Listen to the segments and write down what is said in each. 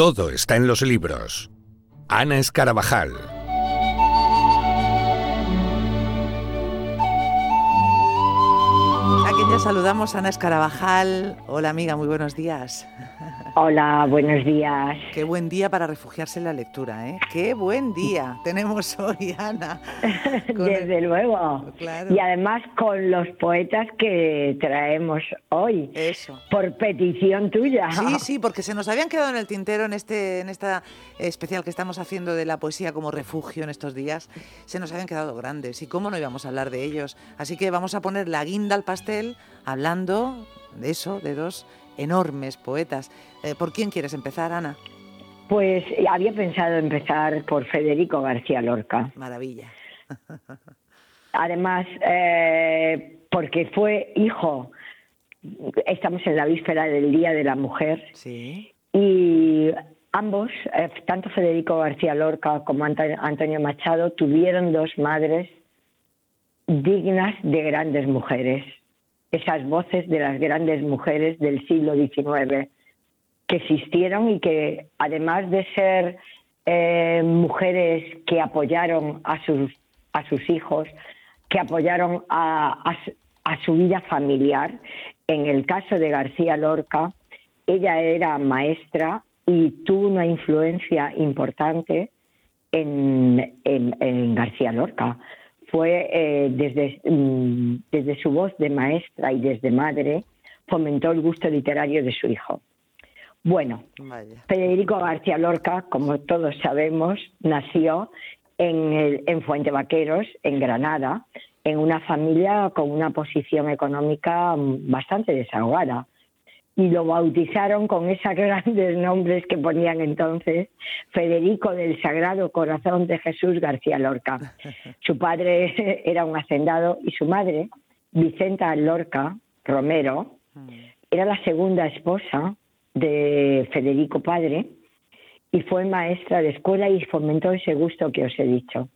Todo está en los libros. Ana Escarabajal. Aquí ya saludamos Ana Escarabajal. Hola amiga, muy buenos días. Hola, buenos días. Qué buen día para refugiarse en la lectura, ¿eh? Qué buen día tenemos hoy, Ana. Desde luego. Y además con los poetas que traemos hoy. Eso. Por petición tuya. Sí, sí, porque se nos habían quedado en el tintero en este en esta especial que estamos haciendo de la poesía como refugio en estos días. Se nos habían quedado grandes y cómo no íbamos a hablar de ellos. Así que vamos a poner la guinda al pastel hablando de eso, de dos enormes poetas. Eh, ¿Por quién quieres empezar, Ana? Pues había pensado empezar por Federico García Lorca. Maravilla. Además, eh, porque fue hijo, estamos en la víspera del Día de la Mujer, sí. y ambos, eh, tanto Federico García Lorca como Antonio Machado, tuvieron dos madres dignas de grandes mujeres esas voces de las grandes mujeres del siglo XIX que existieron y que además de ser eh, mujeres que apoyaron a sus, a sus hijos, que apoyaron a, su vida familiar, en el caso de García Lorca, ella era maestra y tuvo una influencia importante en, en García Lorca fue eh, desde, mm, desde su voz de maestra y desde madre, fomentó el gusto literario de su hijo. Bueno, Federico García Lorca, como todos sabemos, nació en, el, en Fuente Vaqueros, en Granada, en una familia con una posición económica mm, bastante desahogada y lo bautizaron con esos grandes nombres que ponían entonces, Federico del Sagrado Corazón de Jesús García Lorca. Su padre era un hacendado y su madre, Vicenta Lorca Romero, era la segunda esposa de Federico Padre y fue maestra de escuela y fomentó ese gusto que os he dicho.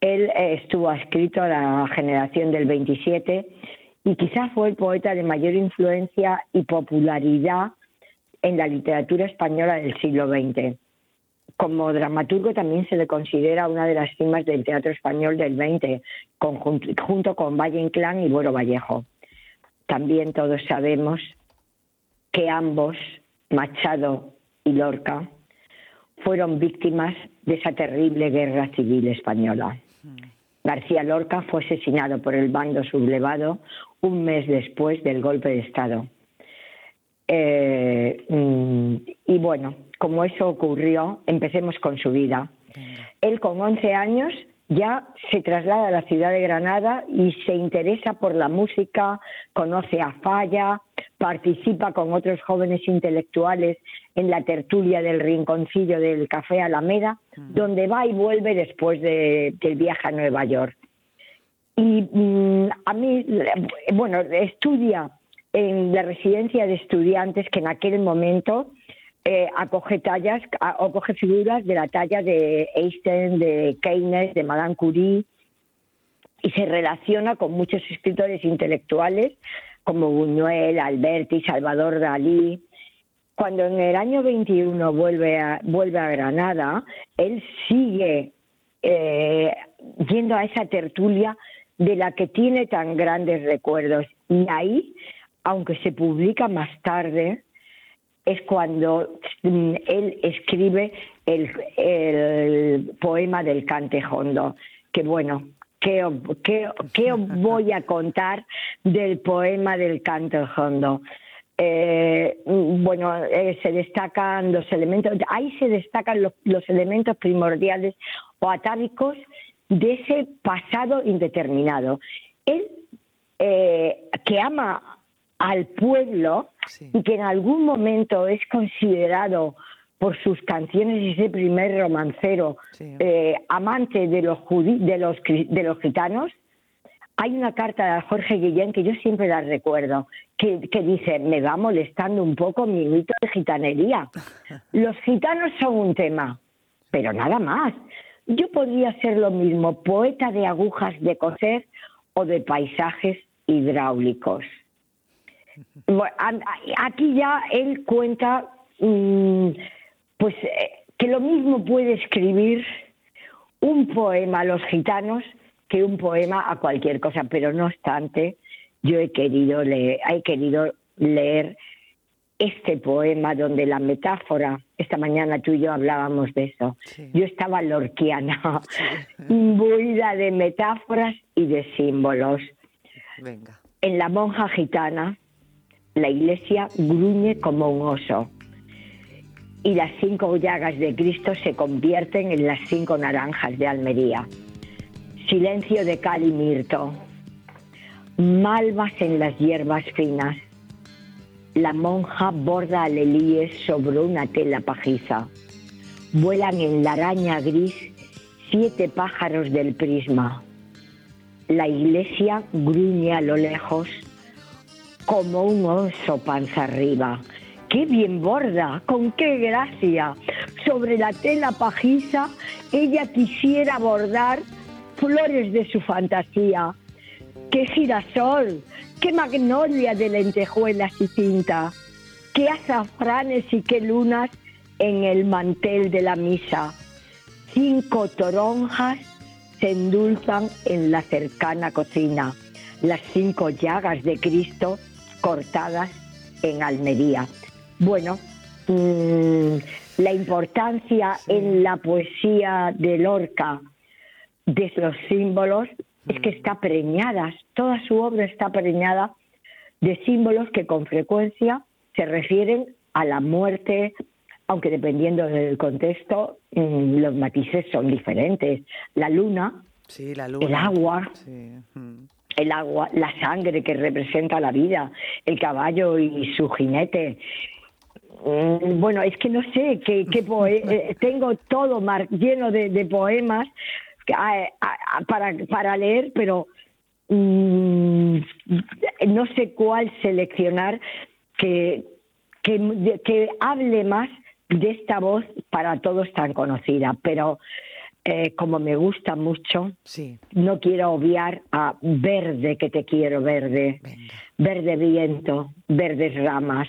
Él eh, estuvo adscrito a la generación del 27 y quizás fue el poeta de mayor influencia y popularidad en la literatura española del siglo XX. Como dramaturgo también se le considera una de las cimas del teatro español del XX, junto con Valle Inclán y Buero Vallejo. También todos sabemos que ambos, Machado y Lorca, fueron víctimas de esa terrible guerra civil española. García Lorca fue asesinado por el bando sublevado un mes después del golpe de Estado. Eh, mm, y bueno, como eso ocurrió, empecemos con su vida. Él con 11 años ya se traslada a la ciudad de Granada y se interesa por la música, conoce a Falla, participa con otros jóvenes intelectuales en la tertulia del rinconcillo del Café Alameda, donde va y vuelve después del viaje a Nueva York. Y mm, a mí, bueno, estudia en la residencia de estudiantes que en aquel momento eh, acoge tallas, acoge figuras de la talla de Einstein, de Keynes, de Madame Curie, y se relaciona con muchos escritores intelectuales como Buñuel, Alberti, Salvador Dalí. Cuando en el año 21 vuelve a, vuelve a Granada, él sigue eh, yendo a esa tertulia de la que tiene tan grandes recuerdos. Y ahí, aunque se publica más tarde, es cuando mm, él escribe el, poema del Cantejondo, que bueno, ¿qué, qué, os voy a contar del poema del Cantejondo? Eh, bueno, eh, se destacan los elementos, ahí se destacan los, los elementos primordiales o atávicos de ese pasado indeterminado. Él, eh, que ama al pueblo y que en algún momento es considerado por sus canciones y ese primer romancero eh, amante de los, de, los, de los gitanos, hay una carta de Jorge Guillén que yo siempre la recuerdo, que, que, dice, me va molestando un poco mi mito de gitanería. Los gitanos son un tema, pero nada más. Yo podría ser lo mismo, poeta de agujas de coser o de paisajes hidráulicos. aquí ya él cuenta mm, pues eh, que lo mismo puede escribir un poema a los gitanos que un poema a cualquier cosa, pero no obstante, yo he querido leer, he querido leer este poema donde la metáfora, esta mañana tú y yo hablábamos de eso, yo estaba lorquiana, imbuida de metáforas y de símbolos. Venga. En la monja gitana, la iglesia gruñe como un oso y las cinco llagas de Cristo se convierten en las cinco naranjas de Almería. Silencio de cal y mirto, malvas en las hierbas finas. La monja borda alelíes sobre una tela pajiza. Vuelan en la araña gris siete pájaros del prisma. La iglesia gruñe a lo lejos como un oso panza arriba. ¡Qué bien borda! ¡Con qué gracia! Sobre la tela pajiza ella quisiera bordar flores de su fantasía. ¡Qué girasol! ¡Qué magnolia de lentejuelas y tinta! ¡Qué azafranes y qué lunas en el mantel de la misa! Cinco toronjas se endulzan en la cercana cocina. Las cinco llagas de Cristo cortadas en Almería. Bueno, mm, la importancia en la poesía de Lorca de los símbolos es que mm. está preñada, toda su obra está preñada de símbolos que con frecuencia se refieren a la muerte, aunque dependiendo del contexto, mm, los matices son diferentes. La luna, el agua, el agua, la sangre que representa la vida, el caballo y su jinete. Mm, bueno, es que no sé qué, eh, tengo todo lleno de, poemas para, para leer, pero mm, no sé cuál seleccionar que, que, que hable más de esta voz para todos tan conocida, pero eh, como me gusta mucho, sí. no quiero obviar a verde que te quiero verde, verde viento, verdes ramas,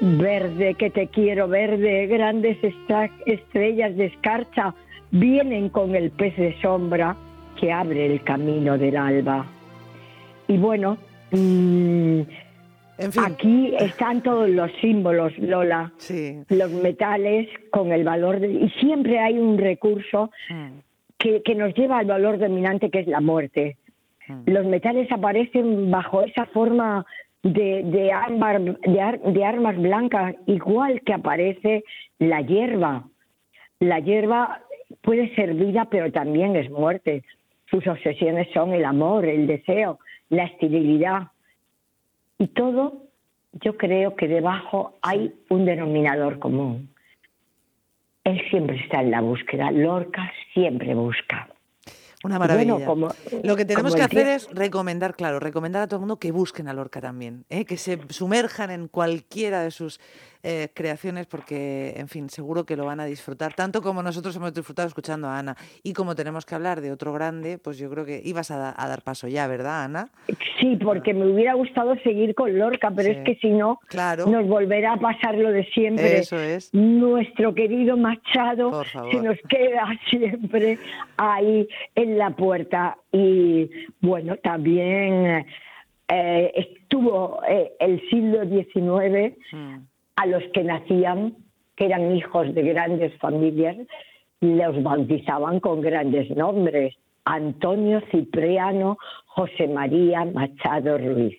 Verde, que te quiero verde, grandes estrellas de escarcha vienen con el pez de sombra que abre el camino del alba. Y bueno, mm, aquí están todos los símbolos, Lola, los metales con el valor de... Y siempre hay un recurso mm. que, que nos lleva al valor dominante que es la muerte. Mm. Los metales aparecen bajo esa forma de, de, de, armas blancas, igual que aparece la hierba. La hierba puede ser vida, pero también es muerte. Sus obsesiones son el amor, el deseo, la esterilidad. Y todo, yo creo que debajo hay un denominador común. Él siempre está en la búsqueda. Lorca siempre busca. Una maravilla. Lo que tenemos que hacer es recomendar, claro, recomendar a todo el mundo que busquen a Lorca también, ¿eh? que se sumerjan en cualquiera de sus eh, creaciones porque, en fin, seguro que lo van a disfrutar, tanto como nosotros hemos disfrutado escuchando a Ana. Y como tenemos que hablar de otro grande, pues yo creo que ibas a, dar paso ya, ¿verdad, Ana? Sí, porque me hubiera gustado seguir con Lorca, pero es que si no, nos volverá a pasar lo de siempre. Eso es. Nuestro querido Machado se nos queda siempre ahí en la puerta. Y bueno, también... Eh, estuvo eh, el siglo XIX a los que nacían, que eran hijos de grandes familias, los bautizaban con grandes nombres. Antonio Cipriano José María Machado Ruiz.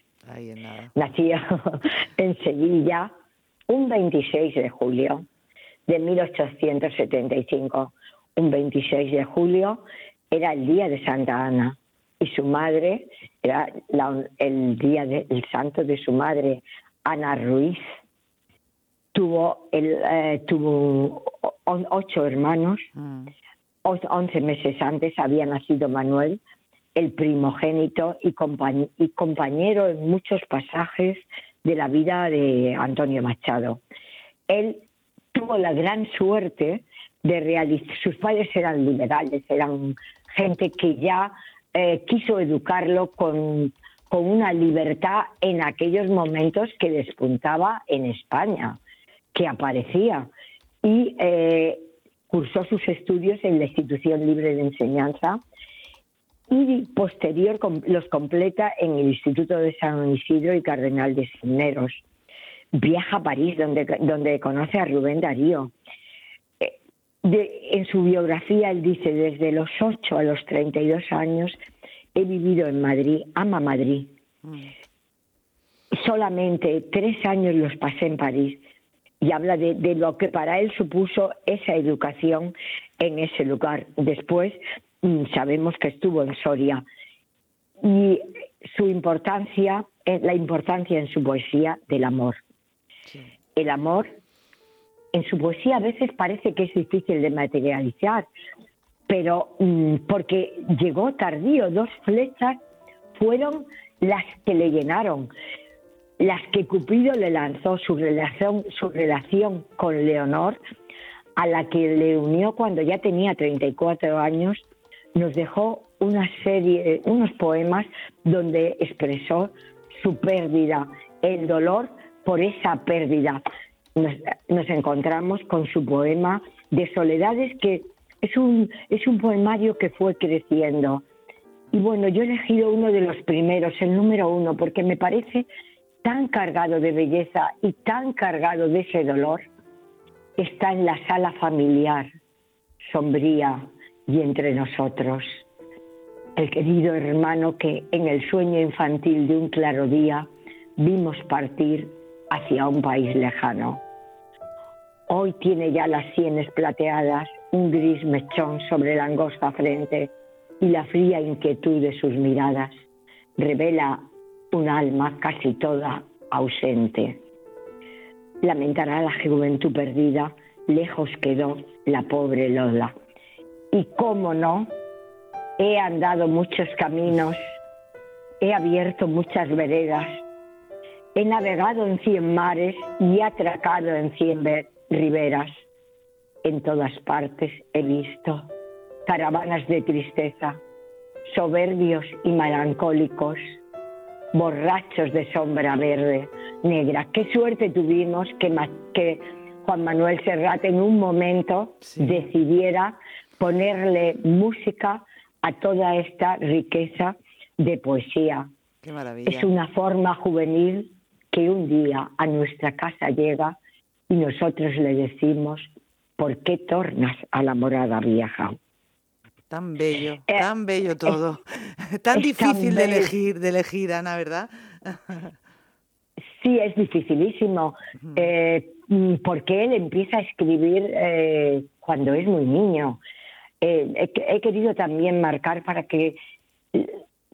Nació en Sevilla un 26 de julio de 1875. Un 26 de julio era el día de Santa Ana y su madre era el día del santo de su madre, Ana Ruiz tuvo, el, eh, tuvo ocho hermanos. Mm. Once meses antes había nacido Manuel el primogénito y, compañero en muchos pasajes de la vida de Antonio Machado. Él tuvo la gran suerte de realizar, sus padres eran liberales, eran gente que ya eh, quiso educarlo con, con una libertad en aquellos momentos que despuntaba en España, que aparecía. Y eh, cursó sus estudios en la Institución Libre de Enseñanza y posterior los completa en el Instituto de San Isidro y Cardenal de Cisneros. Viaja a París, donde, donde conoce a Rubén Darío. Eh, en su biografía él dice, desde los 8 a los 32 años he vivido en Madrid, ama Madrid. Mm. Solamente tres años los pasé en París y habla de, de, lo que para él supuso esa educación en ese lugar. Después Mm, sabemos que estuvo en Soria. Y su importancia, eh, la importancia en su poesía del amor. El amor en su poesía a veces parece que es difícil de materializar, pero mm, porque llegó tardío, dos flechas fueron las que le llenaron, las que Cupido le lanzó, su relación, su relación con Leonor, a la que le unió cuando ya tenía 34 años nos dejó una serie, unos poemas donde expresó su pérdida, el dolor por esa pérdida. Nos, encontramos con su poema de Soledades, que es un, es un poemario que fue creciendo. Y bueno, yo he elegido uno de los primeros, el número uno, porque me parece tan cargado de belleza y tan cargado de ese dolor. Está en la sala familiar, sombría, y entre nosotros. El querido hermano que en el sueño infantil de un claro día vimos partir hacia un país lejano. Hoy tiene ya las sienes plateadas, un gris mechón sobre la angosta frente y la fría inquietud de sus miradas revela un alma casi toda ausente. Lamentará la juventud perdida, lejos quedó la pobre Lola. Y cómo no, he andado muchos caminos, he abierto muchas veredas, he navegado en cien mares y atracado en cien riberas. En todas partes he visto caravanas de tristeza, soberbios y melancólicos, borrachos de sombra verde, negra. Qué suerte tuvimos que, que Juan Manuel Serrat en un momento decidiera ponerle música a toda esta riqueza de poesía. Es una forma juvenil que un día a nuestra casa llega y nosotros le decimos, ¿por qué tornas a la morada vieja? Tan bello, eh, tan bello todo. tan difícil de elegir, de elegir, Ana, ¿verdad? sí, es dificilísimo, eh, porque él empieza a escribir eh, cuando es muy niño. Eh, he, querido también marcar para que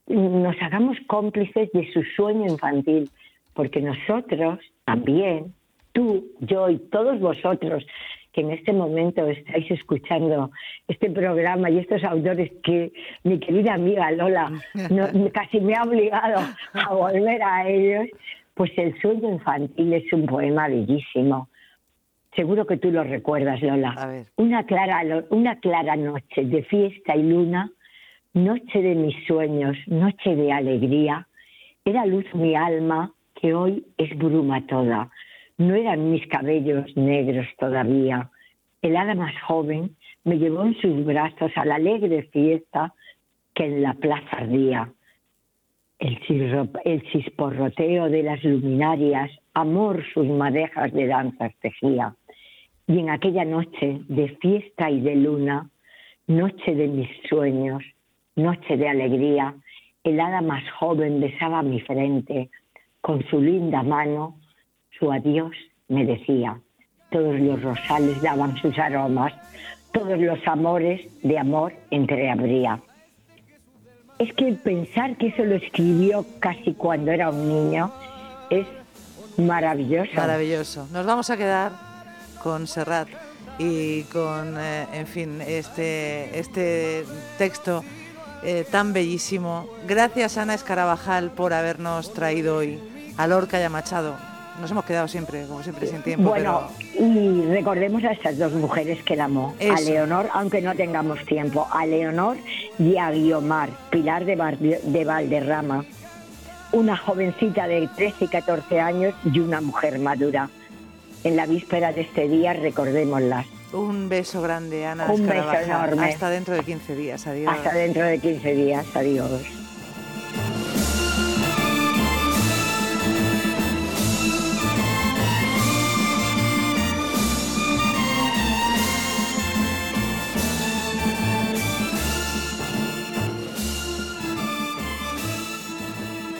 nos hagamos cómplices de su sueño infantil, porque nosotros también, tú, yo y todos vosotros que en este momento estáis escuchando este programa y estos autores que mi querida amiga Lola casi me ha obligado a volver a ellos, pues el sueño infantil es un poema bellísimo Seguro que tú lo recuerdas, Lola. Una clara, una clara noche de fiesta y luna, noche de mis sueños, noche de alegría. Era luz mi alma, que hoy es bruma toda. No eran mis cabellos negros todavía. El hada más joven me llevó en sus brazos a la alegre fiesta que en la plaza ardía. El, el chisporroteo de las luminarias, amor sus madejas de danzas tejía. Y en aquella noche de fiesta y de luna, noche de mis sueños, noche de alegría, el hada más joven besaba mi frente, con su linda mano, su adiós me decía. Todos los rosales daban sus aromas, todos los amores de amor entreabría. Es que pensar que eso lo escribió casi cuando era un niño es maravilloso. Maravilloso. Nos vamos a quedar con Serrat y con, eh, en fin, este, este texto eh, tan bellísimo. Gracias Ana Escarabajal por habernos traído hoy a Lorca y a Machado. Nos hemos quedado siempre, como siempre, sin tiempo. Bueno, y recordemos a estas dos mujeres que la amó. A Leonor, aunque no tengamos tiempo, a Leonor y a Guiomar, Pilar de, de Valderrama. Una jovencita de 13 y 14 años y una mujer madura. En la víspera de este día recordémoslas. Un beso grande, Ana. Un beso enorme. Hasta dentro de 15 días. Adiós. Hasta dentro de 15 días. Adiós.